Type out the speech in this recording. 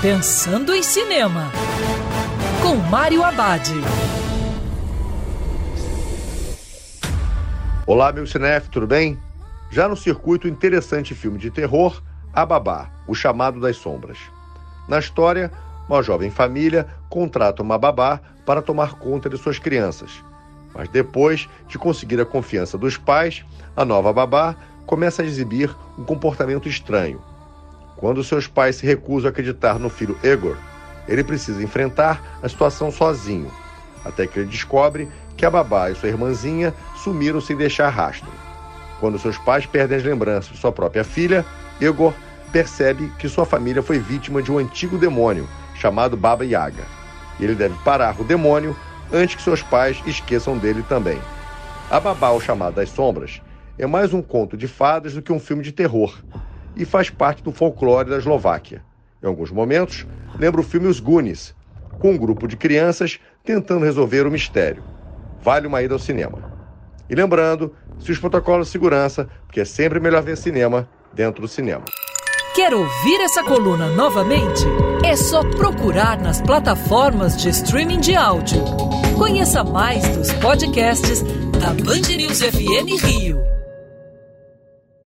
Pensando em Cinema, com Mário Abad. Olá, meu cinef, tudo bem? Já no circuito interessante filme de terror, A Babá, O Chamado das Sombras. Na história, uma jovem família contrata uma babá para tomar conta de suas crianças. Mas depois de conseguir a confiança dos pais, a nova babá começa a exibir um comportamento estranho quando seus pais se recusam a acreditar no filho Egor, ele precisa enfrentar a situação sozinho, até que ele descobre que a babá e sua irmãzinha sumiram sem deixar rastro. Quando seus pais perdem as lembranças de sua própria filha, Egor percebe que sua família foi vítima de um antigo demônio chamado Baba Yaga. E ele deve parar o demônio antes que seus pais esqueçam dele também. A Babá, o chamado das sombras, é mais um conto de fadas do que um filme de terror, e faz parte do folclore da Eslováquia. Em alguns momentos, lembra o filme Os Goonies, com um grupo de crianças tentando resolver o mistério. Vale uma ida ao cinema. E lembrando, se os protocolos de segurança, porque é sempre melhor ver cinema dentro do cinema. Quer ouvir essa coluna novamente? É só procurar nas plataformas de streaming de áudio. Conheça mais dos podcasts da Band News FM Rio.